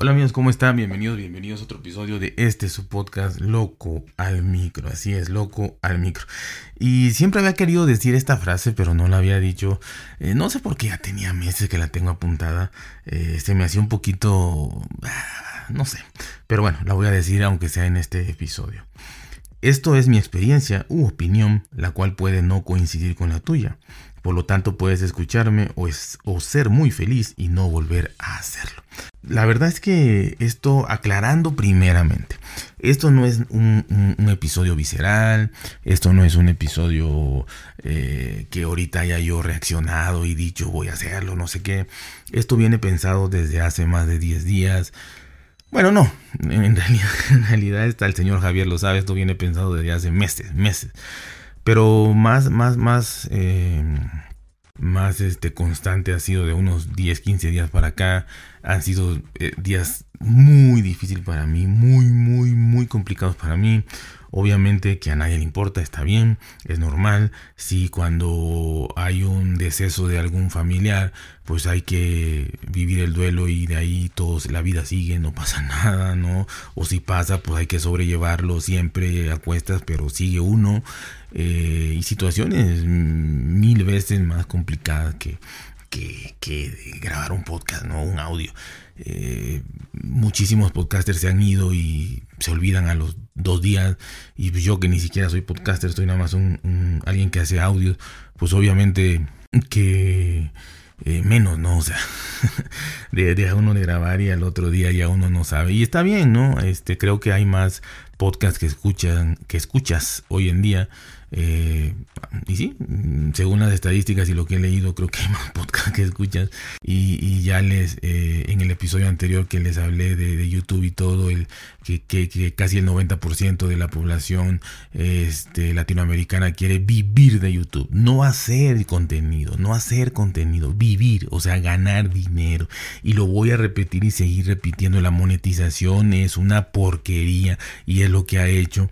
Hola amigos, ¿cómo están? Bienvenidos, bienvenidos a otro episodio de este su podcast Loco al Micro. Así es, Loco al Micro. Y siempre había querido decir esta frase, pero no la había dicho. Eh, no sé por qué ya tenía meses que la tengo apuntada. Eh, se me hacía un poquito... Ah, no sé. Pero bueno, la voy a decir aunque sea en este episodio. Esto es mi experiencia u opinión, la cual puede no coincidir con la tuya. Por lo tanto, puedes escucharme o, ser muy feliz y no volver a hacerlo. La verdad es que esto aclarando primeramente, esto no es un, episodio visceral, esto no es un episodio eh, que ahorita haya yo reaccionado y dicho voy a hacerlo, no sé qué. Esto viene pensado desde hace más de 10 días. Bueno, no, en realidad, en realidad está el señor Javier lo sabe, esto viene pensado desde hace meses, meses. Pero más, más, más... Eh, más este, constante ha sido de unos 10, 15 días para acá. Han sido eh, días muy difíciles para mí, muy, muy, muy complicados para mí. Obviamente que a nadie le importa, está bien, es normal. Si cuando hay un deceso de algún familiar, pues hay que vivir el duelo y de ahí todos la vida sigue, no pasa nada, ¿no? O si pasa, pues hay que sobrellevarlo siempre a cuestas, pero sigue uno. Eh, y situaciones mil veces más complicadas que, que, grabar un podcast, ¿no? Un audio. Eh, muchísimos podcasters se han ido y se olvidan a los dos días. Y yo que ni siquiera soy podcaster, soy nada más un, alguien que hace audios, pues obviamente que eh, menos, ¿no? O sea, de, a uno de grabar y al otro día ya uno no sabe. Y está bien, ¿no? Este, creo que hay más podcasts que escuchan, que escuchas hoy en día eh, y sí, según las estadísticas y lo que he leído, creo que hay más podcast que escuchas. Y, ya les, eh, en el episodio anterior que les hablé de, YouTube y todo, el, que, que, casi el 90% de la población este, latinoamericana quiere vivir de YouTube, no hacer contenido, no hacer contenido, vivir, o sea, ganar dinero. Y lo voy a repetir y seguir repitiendo, la monetización es una porquería y es lo que ha hecho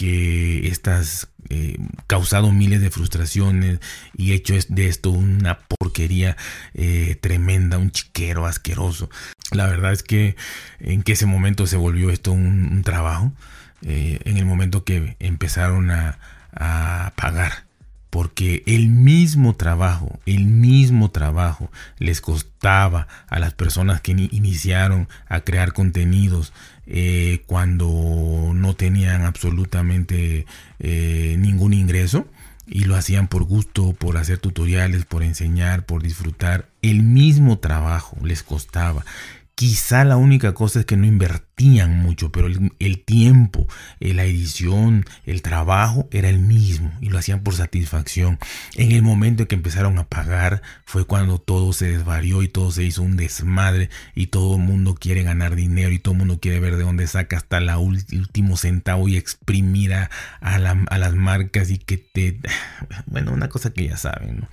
que estás eh, causado miles de frustraciones y hecho de esto una porquería eh, tremenda, un chiquero asqueroso. La verdad es que en que ese momento se volvió esto un, trabajo, eh, en el momento que empezaron a, a pagar porque el mismo trabajo, el mismo trabajo les costaba a las personas que iniciaron a crear contenidos eh, cuando no tenían absolutamente eh, ningún ingreso y lo hacían por gusto, por hacer tutoriales, por enseñar, por disfrutar. El mismo trabajo les costaba. Quizá la única cosa es que no invertían mucho, pero el, tiempo, eh, la edición, el trabajo era el mismo y lo hacían por satisfacción. En el momento en que empezaron a pagar fue cuando todo se desvarió y todo se hizo un desmadre y todo el mundo quiere ganar dinero y todo el mundo quiere ver de dónde saca hasta el último centavo y exprimir a, las marcas y que te... Bueno, una cosa que ya saben, ¿no?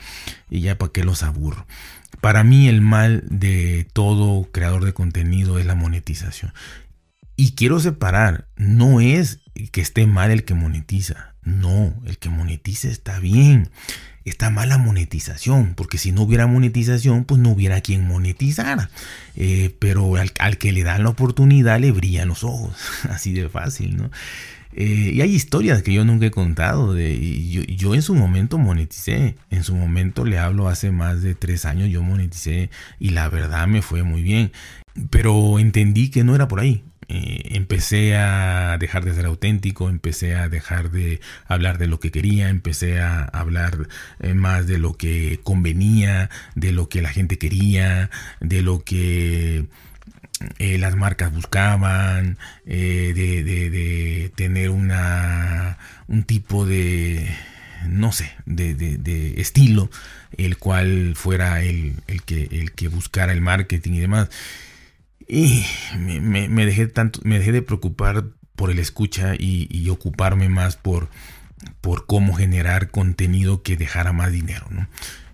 Y ya para qué los aburro. Para mí el mal de todo creador de contenido es la monetización. Y quiero separar, no es que esté mal el que monetiza, no, el que monetiza está bien. Está mal la monetización, porque si no hubiera monetización, pues no hubiera quien monetizara. Eh, pero al, al, que le dan la oportunidad le brillan los ojos, así de fácil, ¿no? Eh, y hay historias que yo nunca he contado. De, yo, yo, en su momento moneticé. En su momento le hablo hace más de tres años. Yo moneticé y la verdad me fue muy bien. Pero entendí que no era por ahí. Eh, empecé a dejar de ser auténtico, empecé a dejar de hablar de lo que quería, empecé a hablar eh, más de lo que convenía, de lo que la gente quería, de lo que eh, las marcas buscaban, eh, de, tener una, un tipo de, no sé, de, estilo, el cual fuera el, que, el que buscara el marketing y demás. Y me, dejé tanto, me dejé de preocupar por el escucha y, ocuparme más por, por cómo generar contenido que dejara más dinero.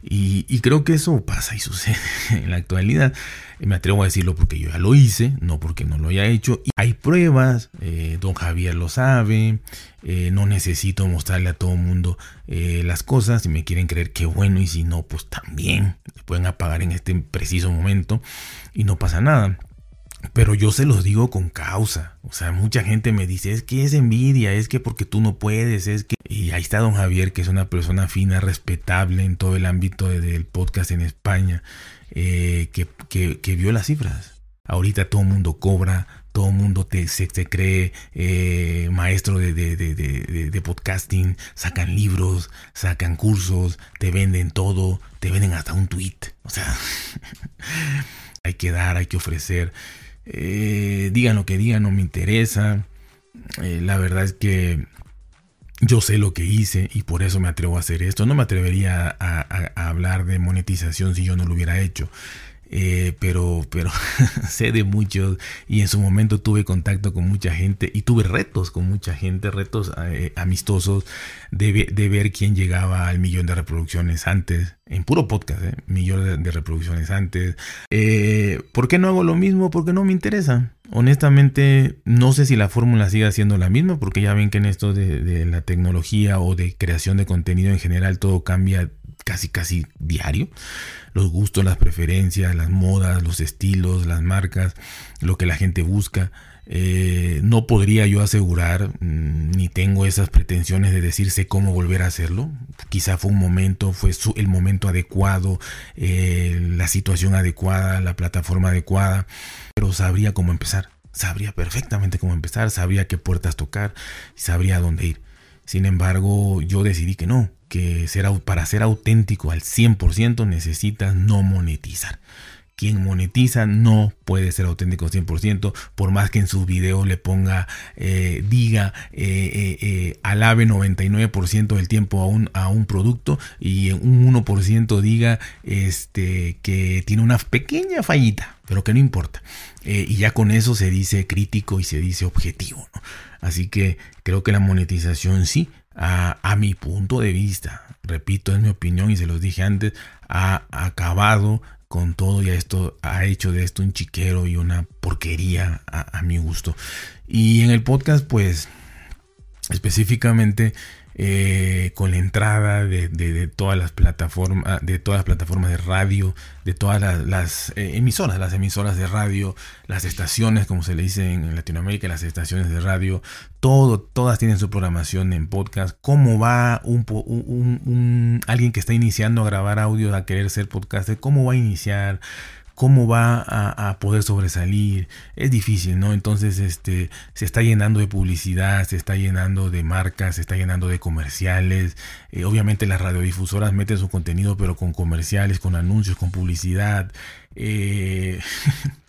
Y, creo que eso pasa y sucede en la actualidad. Me atrevo a decirlo porque yo ya lo hice, no porque no lo haya hecho. Y hay pruebas, eh, don Javier lo sabe, eh, no necesito mostrarle a todo el mundo eh, las cosas. Si me quieren creer, qué bueno, y si no, pues también pueden apagar en este preciso momento y no pasa nada. Pero yo se los digo con causa. O sea, mucha gente me dice, es que es envidia, es que porque tú no puedes, es que... Y ahí está don Javier, que es una persona fina, respetable en todo el ámbito del podcast en España, eh, que, que, vio las cifras. Ahorita todo el mundo cobra, todo el mundo te, se, cree eh, maestro de, de, de, podcasting, sacan libros, sacan cursos, te venden todo, te venden hasta un tweet. O sea, hay que dar, hay que ofrecer. Eh, digan lo que digan, no me interesa. Eh, la verdad es que yo sé lo que hice y por eso me atrevo a hacer esto. No me atrevería a hablar de monetización si yo no lo hubiera hecho. Eh, pero, pero sé de muchos y en su momento tuve contacto con mucha gente y tuve retos con mucha gente, retos eh, amistosos de, de, ver quién llegaba al millón de reproducciones antes, en puro podcast, eh, millón de, reproducciones antes. ¿Por qué no hago lo mismo? Porque no me interesa. Honestamente, no sé si la fórmula sigue siendo la misma, porque ya ven que en esto de la tecnología o de creación de contenido en general todo cambia casi casi diario. Los gustos, las preferencias, las modas, los estilos, las marcas, lo que la gente busca. Eh, no podría yo asegurar, mm, ni tengo esas pretensiones de decirse cómo volver a hacerlo. Quizá fue un momento, fue el momento adecuado, eh, la situación adecuada, la plataforma adecuada, pero sabría cómo empezar. Sabría perfectamente cómo empezar, sabría qué puertas tocar, sabría dónde ir. Sin embargo, yo decidí que no, que para ser auténtico al 100% necesitas no monetizar. Quien monetiza no puede ser auténtico al 100%, por más que en su video le ponga, eh, diga, eh, eh, alabe 99% del tiempo a un, a un producto y un 1% diga este, que tiene una pequeña fallita, pero que no importa. y ya con eso se dice crítico y se dice objetivo. Así que creo que la monetización sí, a, mi punto de vista, repito, es mi opinión y se los dije antes, ha acabado con todo y esto ha hecho de esto un chiquero y una porquería a, a mi gusto. Y en el podcast, pues específicamente eh, con la entrada de, todas las plataformas de todas las plataformas de radio de todas las, eh, emisoras las emisoras de radio las estaciones como se le dice en Latinoamérica las estaciones de radio. Todo todas tienen su programación en podcast. Cómo va un, un alguien que está iniciando a grabar audio a querer ser podcaster cómo va a iniciar cómo va a, poder sobresalir. Es difícil, ¿no? Entonces, este, se está llenando de publicidad, se está llenando de marcas, se está llenando de comerciales. Eh, obviamente las radiodifusoras meten su contenido, pero con comerciales, con anuncios, con publicidad. Eh,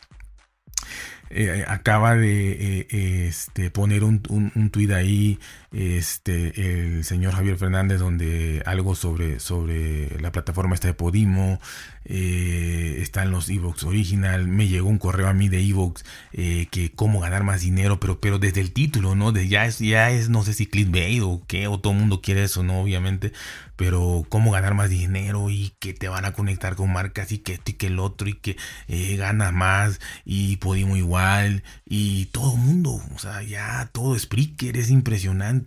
Eh, acaba de este, poner un, un, tuit ahí este, el señor Javier Fernández donde algo sobre, sobre la plataforma esta de Podimo, eh, están los Evox Original, me llegó un correo a mí de Evox que cómo ganar más dinero, pero, pero desde el título, ¿no? De, ya, es, ya es, no sé si clickbait o qué, o todo el mundo quiere eso, ¿no? Obviamente, pero cómo ganar más dinero y que te van a conectar con marcas y que esto y que el otro y que eh, gana más y Podimo igual y todo el mundo, o sea, ya todo Spreaker es impresionante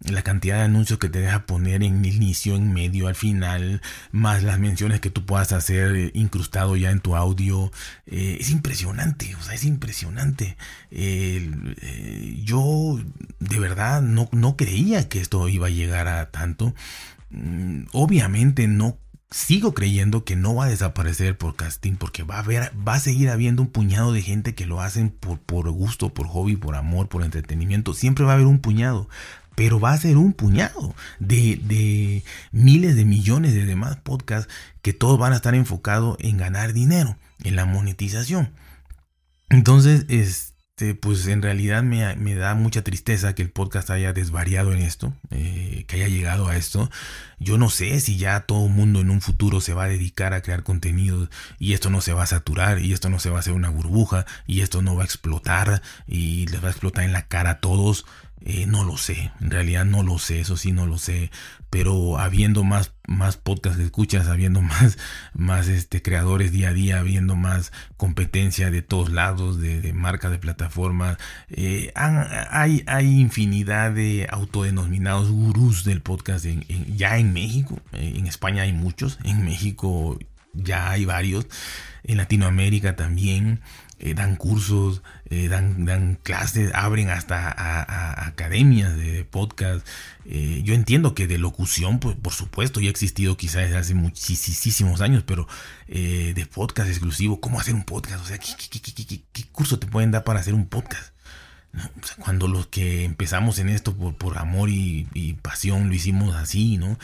la cantidad de anuncios que te deja poner en el inicio, en medio, al final, más las menciones que tú puedas hacer eh, incrustado ya en tu audio, eh, es impresionante, o sea, es impresionante. yo de verdad no, no creía que esto iba a llegar a tanto. Mm, obviamente no sigo creyendo que no va a desaparecer el podcasting porque va a haber, va a seguir habiendo un puñado de gente que lo hacen por, por gusto, por hobby, por amor, por entretenimiento. Siempre va a haber un puñado. Pero va a ser un puñado de, de miles de millones de demás podcasts que todos van a estar enfocados en ganar dinero, en la monetización. Entonces, es, este, pues en realidad me, da mucha tristeza que el podcast haya desvariado en esto, eh, que haya llegado a esto. Yo no sé si ya todo el mundo en un futuro se va a dedicar a crear contenido y esto no se va a saturar y esto no se va a hacer una burbuja y esto no va a explotar y les va a explotar en la cara a todos. Eh, no lo sé, en realidad no lo sé, eso sí no lo sé, pero habiendo más, más podcasts de escuchas, habiendo más, más este, creadores día a día, habiendo más competencia de todos lados, de, marcas, de plataformas, eh, hay, hay infinidad de autodenominados gurús del podcast ya en México, eh, en España hay muchos, en México ya hay varios. En Latinoamérica también eh, dan cursos, eh, dan, clases, abren hasta a, academias de, podcast. Eh, yo entiendo que de locución, pues por supuesto, ya ha existido quizás desde hace muchísimos años, pero de podcast exclusivo, ¿cómo hacer un podcast? O sea, ¿qué, qué, curso te pueden dar para hacer un podcast? cuando los que empezamos en esto por, amor y pasión lo hicimos así, ¿no?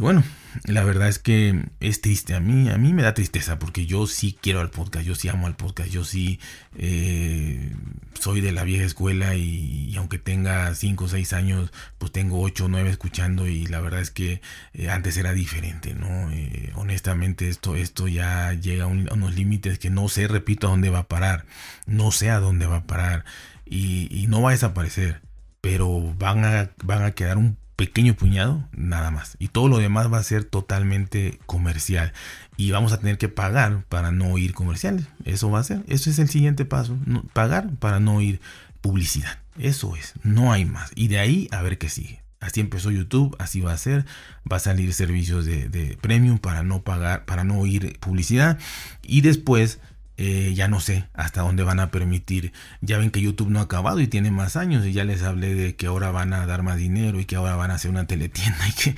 Bueno, la verdad es que es triste. A mí, a mí me da tristeza porque yo sí quiero al podcast, yo sí amo al podcast, yo sí eh, soy de la vieja escuela y, aunque tenga 5 o 6 años, pues tengo 8 o 9 escuchando y la verdad es que eh, antes era diferente, ¿no? Eh, honestamente esto, esto ya llega a, unos límites que no sé, repito, a dónde va a parar, no sé a dónde va a parar y, y no va a desaparecer, pero van a, van a quedar un pequeño puñado, nada más. Y todo lo demás va a ser totalmente comercial. Y vamos a tener que pagar para no oír comerciales. Eso va a ser. Eso es el siguiente paso. pagar para no oír publicidad. Eso es. No hay más. Y de ahí a ver qué sigue. Así empezó YouTube, así va a ser. Va a salir servicios de, de premium para no pagar, para no oír publicidad. Y después eh, ya no sé hasta dónde van a permitir. Ya ven que YouTube no ha acabado y tiene más años y ya les hablé de que ahora van a dar más dinero y que ahora van a hacer una teletienda y que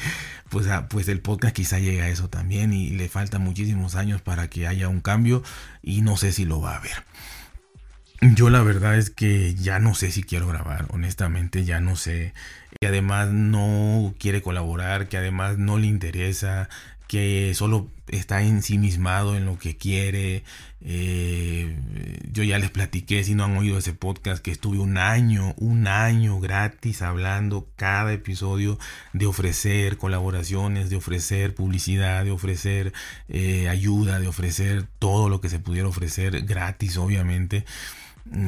pues, ah, pues el podcast quizá llegue a eso también y le faltan muchísimos años para que haya un cambio y no sé si lo va a haber. Yo la verdad es que ya no sé si quiero grabar, honestamente ya no sé. Que además no quiere colaborar, que además no le interesa, que solo está ensimismado en lo que quiere. Eh, yo ya les platiqué, si no han oído ese podcast, que estuve un año, un año gratis hablando cada episodio de ofrecer colaboraciones, de ofrecer publicidad, de ofrecer eh, ayuda, de ofrecer todo lo que se pudiera ofrecer gratis, obviamente.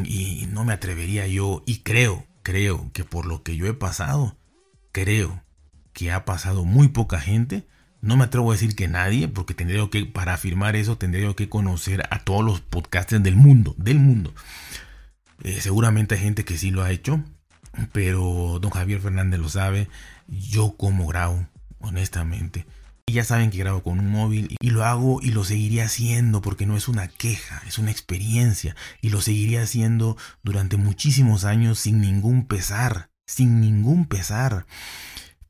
Y no me atrevería yo, y creo, creo que por lo que yo he pasado, creo que ha pasado muy poca gente no me atrevo a decir que nadie, porque tendría que, para afirmar eso, tendría que conocer a todos los podcasters del mundo, del mundo. Eh, seguramente hay gente que sí lo ha hecho, pero don Javier Fernández lo sabe. Yo como grabo, honestamente. Y ya saben que grabo con un móvil y lo hago y lo seguiré haciendo porque no es una queja, es una experiencia. Y lo seguiré haciendo durante muchísimos años sin ningún pesar, sin ningún pesar.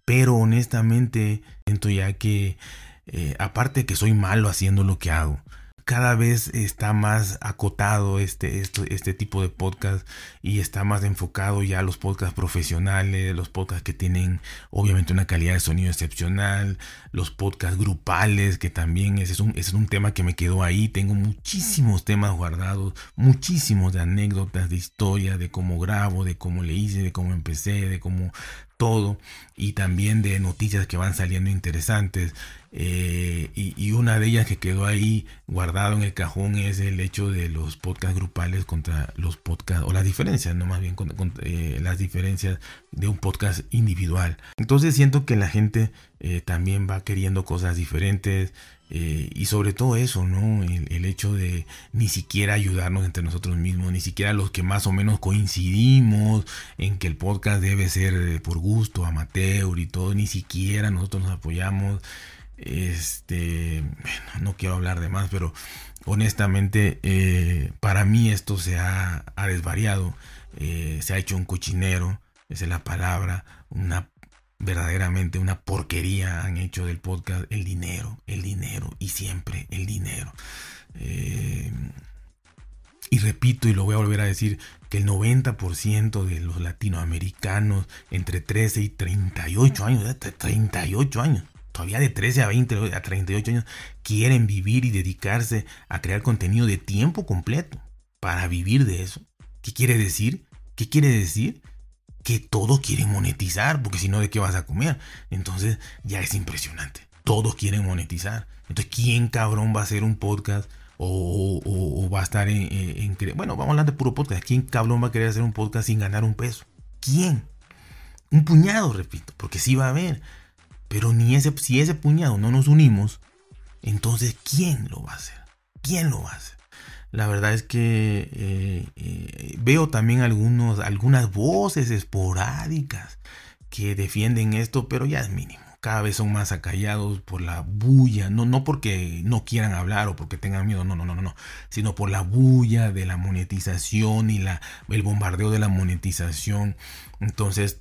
Pero honestamente siento ya que, eh, aparte que soy malo haciendo lo que hago, cada vez está más acotado este, este, este tipo de podcast y está más enfocado ya a los podcasts profesionales, los podcasts que tienen obviamente una calidad de sonido excepcional, los podcasts grupales, que también ese es un, ese es un tema que me quedó ahí. Tengo muchísimos temas guardados, muchísimos de anécdotas, de historia, de cómo grabo, de cómo le hice, de cómo empecé, de cómo todo y también de noticias que van saliendo interesantes eh, y, una de ellas que quedó ahí guardado en el cajón es el hecho de los podcasts grupales contra los podcasts o las diferencias no más bien con, eh, las diferencias de un podcast individual. Entonces siento que la gente eh, también va queriendo cosas diferentes eh, y sobre todo eso, ¿no? El, hecho de ni siquiera ayudarnos entre nosotros mismos, ni siquiera los que más o menos coincidimos en que el podcast debe ser eh, por gusto, amateur y todo, ni siquiera nosotros nos apoyamos. Este, no quiero hablar de más, pero honestamente eh, para mí esto se ha, desvariado, se ha hecho un cochinero, esa es la palabra, una verdaderamente una porquería han hecho del podcast el dinero, el dinero y siempre el dinero. Eh, y repito y lo voy a volver a decir que el 90% de los latinoamericanos entre 13 y 38 años, 38 años, todavía de 13 a 20 a 38 años, quieren vivir y dedicarse a crear contenido de tiempo completo para vivir de eso. ¿Qué quiere decir? ¿Qué quiere decir? Que todos quieren monetizar, porque si no, ¿de qué vas a comer? Entonces ya es impresionante. Todos quieren monetizar. Entonces, ¿quién cabrón va a hacer un podcast? O, va a estar en, Bueno, vamos a hablar de puro podcast. ¿Quién cabrón va a querer hacer un podcast sin ganar un peso? ¿Quién? Un puñado, repito, porque sí va a haber. Pero ni ese, si ese puñado no nos unimos, entonces ¿quién lo va a hacer? ¿Quién lo va a hacer? La verdad es que eh, eh, veo también algunos, algunas voces esporádicas que defienden esto, pero ya es mínimo. cada vez son más acallados por la bulla, no, no porque no quieran hablar o porque tengan miedo, no, no, no, no, sino por la bulla de la monetización y la, el bombardeo de la monetización. Entonces,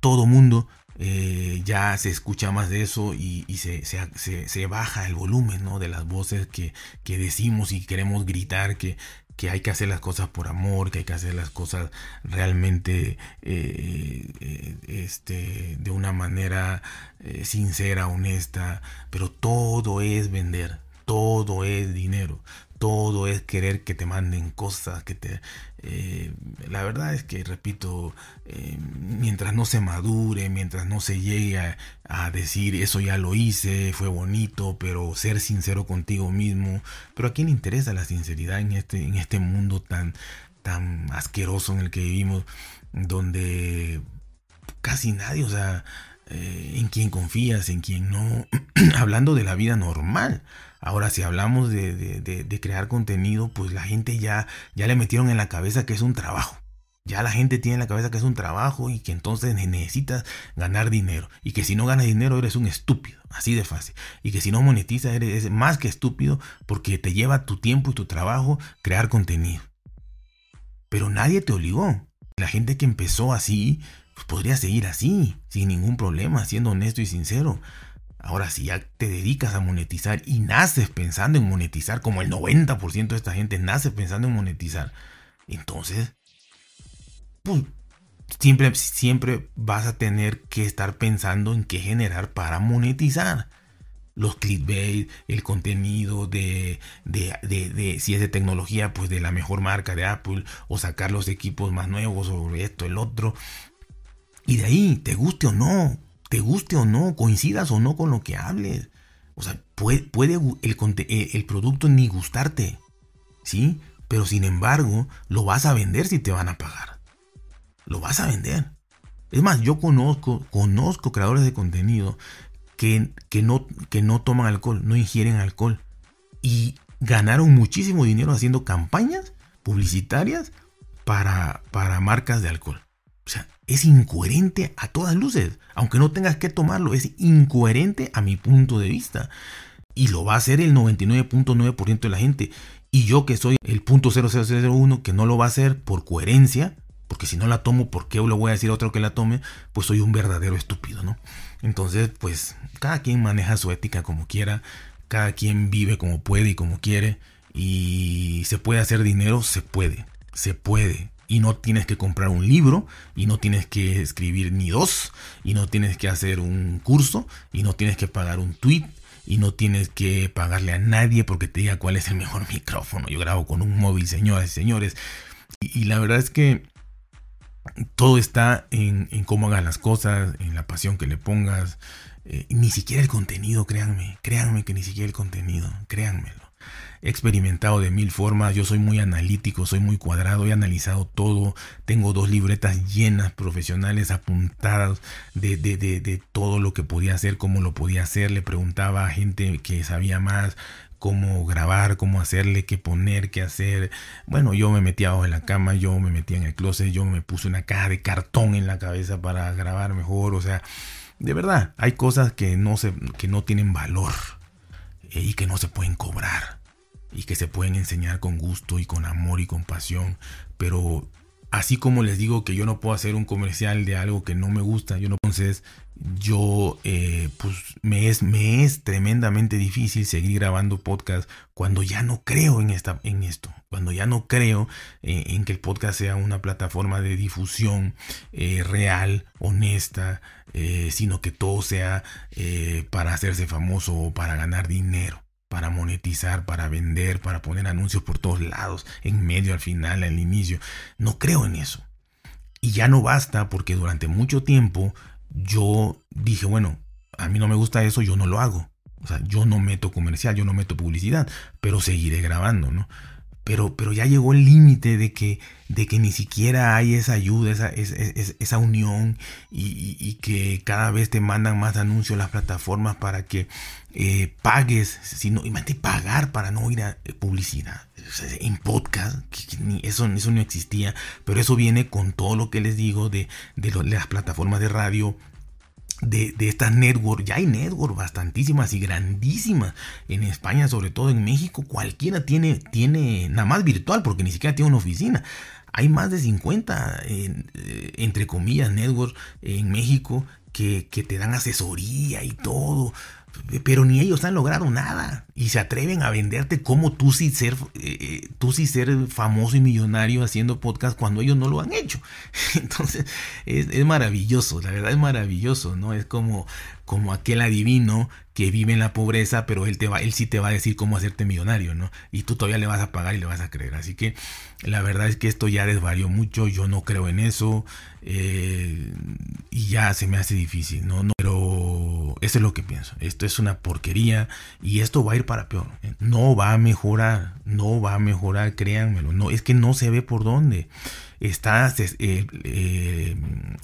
todo mundo eh, ya se escucha más de eso y, se, baja el volumen ¿no? de las voces que, que decimos y queremos gritar que, que hay que hacer las cosas por amor, que hay que hacer las cosas realmente eh, eh, este, de una manera sincera, honesta, pero todo es vender, todo es dinero, todo es querer que te manden cosas, que te... Eh, la verdad es que, repito, eh, mientras no se madure, mientras no se llegue a, decir eso ya lo hice, fue bonito, pero ser sincero contigo mismo, pero a quién le interesa la sinceridad en este, en este mundo tan, tan asqueroso en el que vivimos, donde casi nadie, o sea, eh, en quién confías, en quién no, hablando de la vida normal. Ahora, si hablamos de, crear contenido, pues la gente ya, ya le metieron en la cabeza que es un trabajo. Ya la gente tiene en la cabeza que es un trabajo y que entonces necesitas ganar dinero. Y que si no ganas dinero eres un estúpido. Así de fácil. Y que si no monetizas eres más que estúpido porque te lleva tu tiempo y tu trabajo crear contenido. Pero nadie te obligó. La gente que empezó así, pues podría seguir así, sin ningún problema, siendo honesto y sincero. Ahora, si ya te dedicas a monetizar y naces pensando en monetizar, como el 90% de esta gente nace pensando en monetizar, entonces, pues, siempre, siempre vas a tener que estar pensando en qué generar para monetizar. Los clickbait, el contenido de, de, si es de tecnología, pues de la mejor marca de Apple, o sacar los equipos más nuevos, o esto, el otro. Y de ahí, te guste o no, te guste o no, coincidas o no con lo que hables. O sea, puede, el producto ni gustarte, ¿sí? Pero sin embargo, lo vas a vender si te van a pagar. Lo vas a vender. Es más, yo conozco, conozco creadores de contenido que, que, no, que no toman alcohol, no ingieren alcohol. Y ganaron muchísimo dinero haciendo campañas publicitarias para, para marcas de alcohol. O sea, es incoherente a todas luces. Aunque no tengas que tomarlo, es incoherente a mi punto de vista. Y lo va a hacer el 99.9% de la gente. Y yo que soy el punto .0001 que no lo va a hacer por coherencia, porque si no la tomo, ¿por qué le voy a decir a otro que la tome? Pues soy un verdadero estúpido, ¿no? Entonces, pues cada quien maneja su ética como quiera, cada quien vive como puede y como quiere. Y se puede hacer dinero, se puede, se puede y no tienes que comprar un libro y no tienes que escribir ni dos y no tienes que hacer un curso y no tienes que pagar un tweet y no tienes que pagarle a nadie porque te diga cuál es el mejor micrófono. Yo grabo con un móvil, señoras y señores. Y, la verdad es que todo está en, cómo hagas las cosas, en la pasión que le pongas. Eh, ni siquiera el contenido, créanme, créanme que ni siquiera el contenido, créanmelo he experimentado de mil formas, yo soy muy analítico, soy muy cuadrado, he analizado todo, tengo dos libretas llenas profesionales apuntadas de, de, todo lo que podía hacer, cómo lo podía hacer, le preguntaba a gente que sabía más, cómo grabar, cómo hacerle, qué poner, qué hacer. Bueno, yo me metí abajo en la cama, yo me metí en el closet, yo me puse una caja de cartón en la cabeza para grabar mejor. O sea, de verdad, hay cosas que no, se, que no tienen valor y que no se pueden cobrar y que se pueden enseñar con gusto y con amor y con pasión, pero así como les digo que yo no puedo hacer un comercial de algo que no me gusta, yo no, entonces yo eh, pues me es, me es tremendamente difícil seguir grabando podcast cuando ya no creo en, esta, en esto, cuando ya no creo eh, en que el podcast sea una plataforma de difusión eh, real, honesta, sino que todo sea para hacerse famoso o para ganar dinero para monetizar, para vender, para poner anuncios por todos lados, en medio, al final, al inicio. No creo en eso. Y ya no basta porque durante mucho tiempo yo dije, bueno, a mí no me gusta eso, yo no lo hago. O sea, yo no meto comercial, yo no meto publicidad, pero seguiré grabando, ¿no? Pero, pero ya llegó el límite de que, de que ni siquiera hay esa ayuda, esa, esa, unión y, que cada vez te mandan más anuncios las plataformas para que eh, pagues, sino, imagínate pagar para no ir a eh, publicidad. en podcast, eso, eso no existía, pero eso viene con todo lo que les digo de, de las plataformas de radio de, de estas network. Ya hay network bastantísimas y grandísimas. En España, sobre todo en México, cualquiera tiene, tiene nada más virtual porque ni siquiera tiene una oficina. Hay más de 50, eh, entre comillas, networks en México que, que te dan asesoría y todo pero ni ellos han logrado nada y se atreven a venderte como tú sí ser eh, tú sí ser famoso y millonario haciendo podcast cuando ellos no lo han hecho. Entonces es, maravilloso la verdad es maravilloso no es como como aquel adivino que vive en la pobreza pero él te va él sí te va a decir cómo hacerte millonario no y tú todavía le vas a pagar y le vas a creer. Así que la verdad es que esto ya desvarió mucho yo no creo en eso eh, y ya se me hace difícil no no pero eso es lo que pienso. Esto es una porquería y esto va a ir para peor. No va a mejorar, no va a mejorar, créanmelo. No, es que no se ve por dónde. Está, se, eh, eh,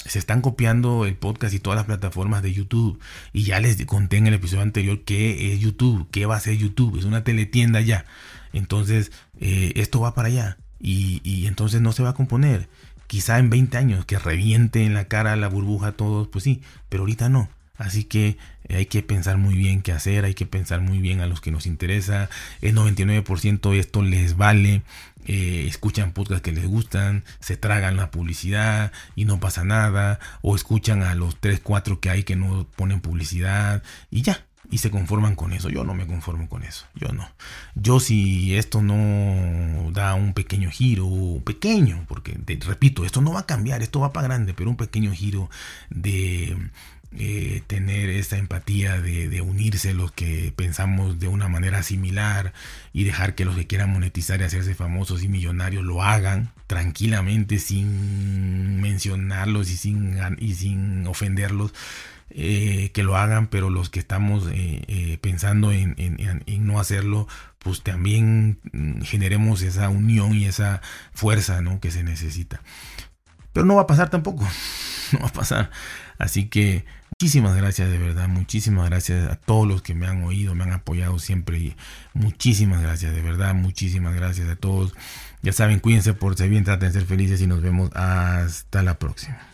se están copiando el podcast y todas las plataformas de YouTube. Y ya les conté en el episodio anterior qué es YouTube, qué va a ser YouTube. Es una teletienda ya. Entonces, eh, esto va para allá. Y, y entonces no se va a componer. Quizá en 20 años que reviente en la cara la burbuja a todos, pues sí, pero ahorita no. Así que eh, hay que pensar muy bien qué hacer, hay que pensar muy bien a los que nos interesa. El 99% esto les vale. Eh, escuchan podcasts que les gustan, se tragan la publicidad y no pasa nada. O escuchan a los 3, 4 que hay que no ponen publicidad y ya. Y se conforman con eso. Yo no me conformo con eso. Yo no. Yo si esto no da un pequeño giro, pequeño, porque repito, esto no va a cambiar, esto va para grande, pero un pequeño giro de eh, tener esta empatía de, unirse los que pensamos de una manera similar y dejar que los que quieran monetizar y hacerse famosos y millonarios lo hagan tranquilamente sin mencionarlos y sin, y sin ofenderlos. Eh, que lo hagan, pero los que estamos eh, pensando en, en, no hacerlo, pues también generemos esa unión y esa fuerza ¿no? que se necesita. Pero no va a pasar tampoco, no va a pasar. Así que Muchísimas gracias de verdad, muchísimas gracias a todos los que me han oído, me han apoyado siempre y muchísimas gracias de verdad, muchísimas gracias a todos. Ya saben, cuídense por ser bien, traten de ser felices y nos vemos hasta la próxima.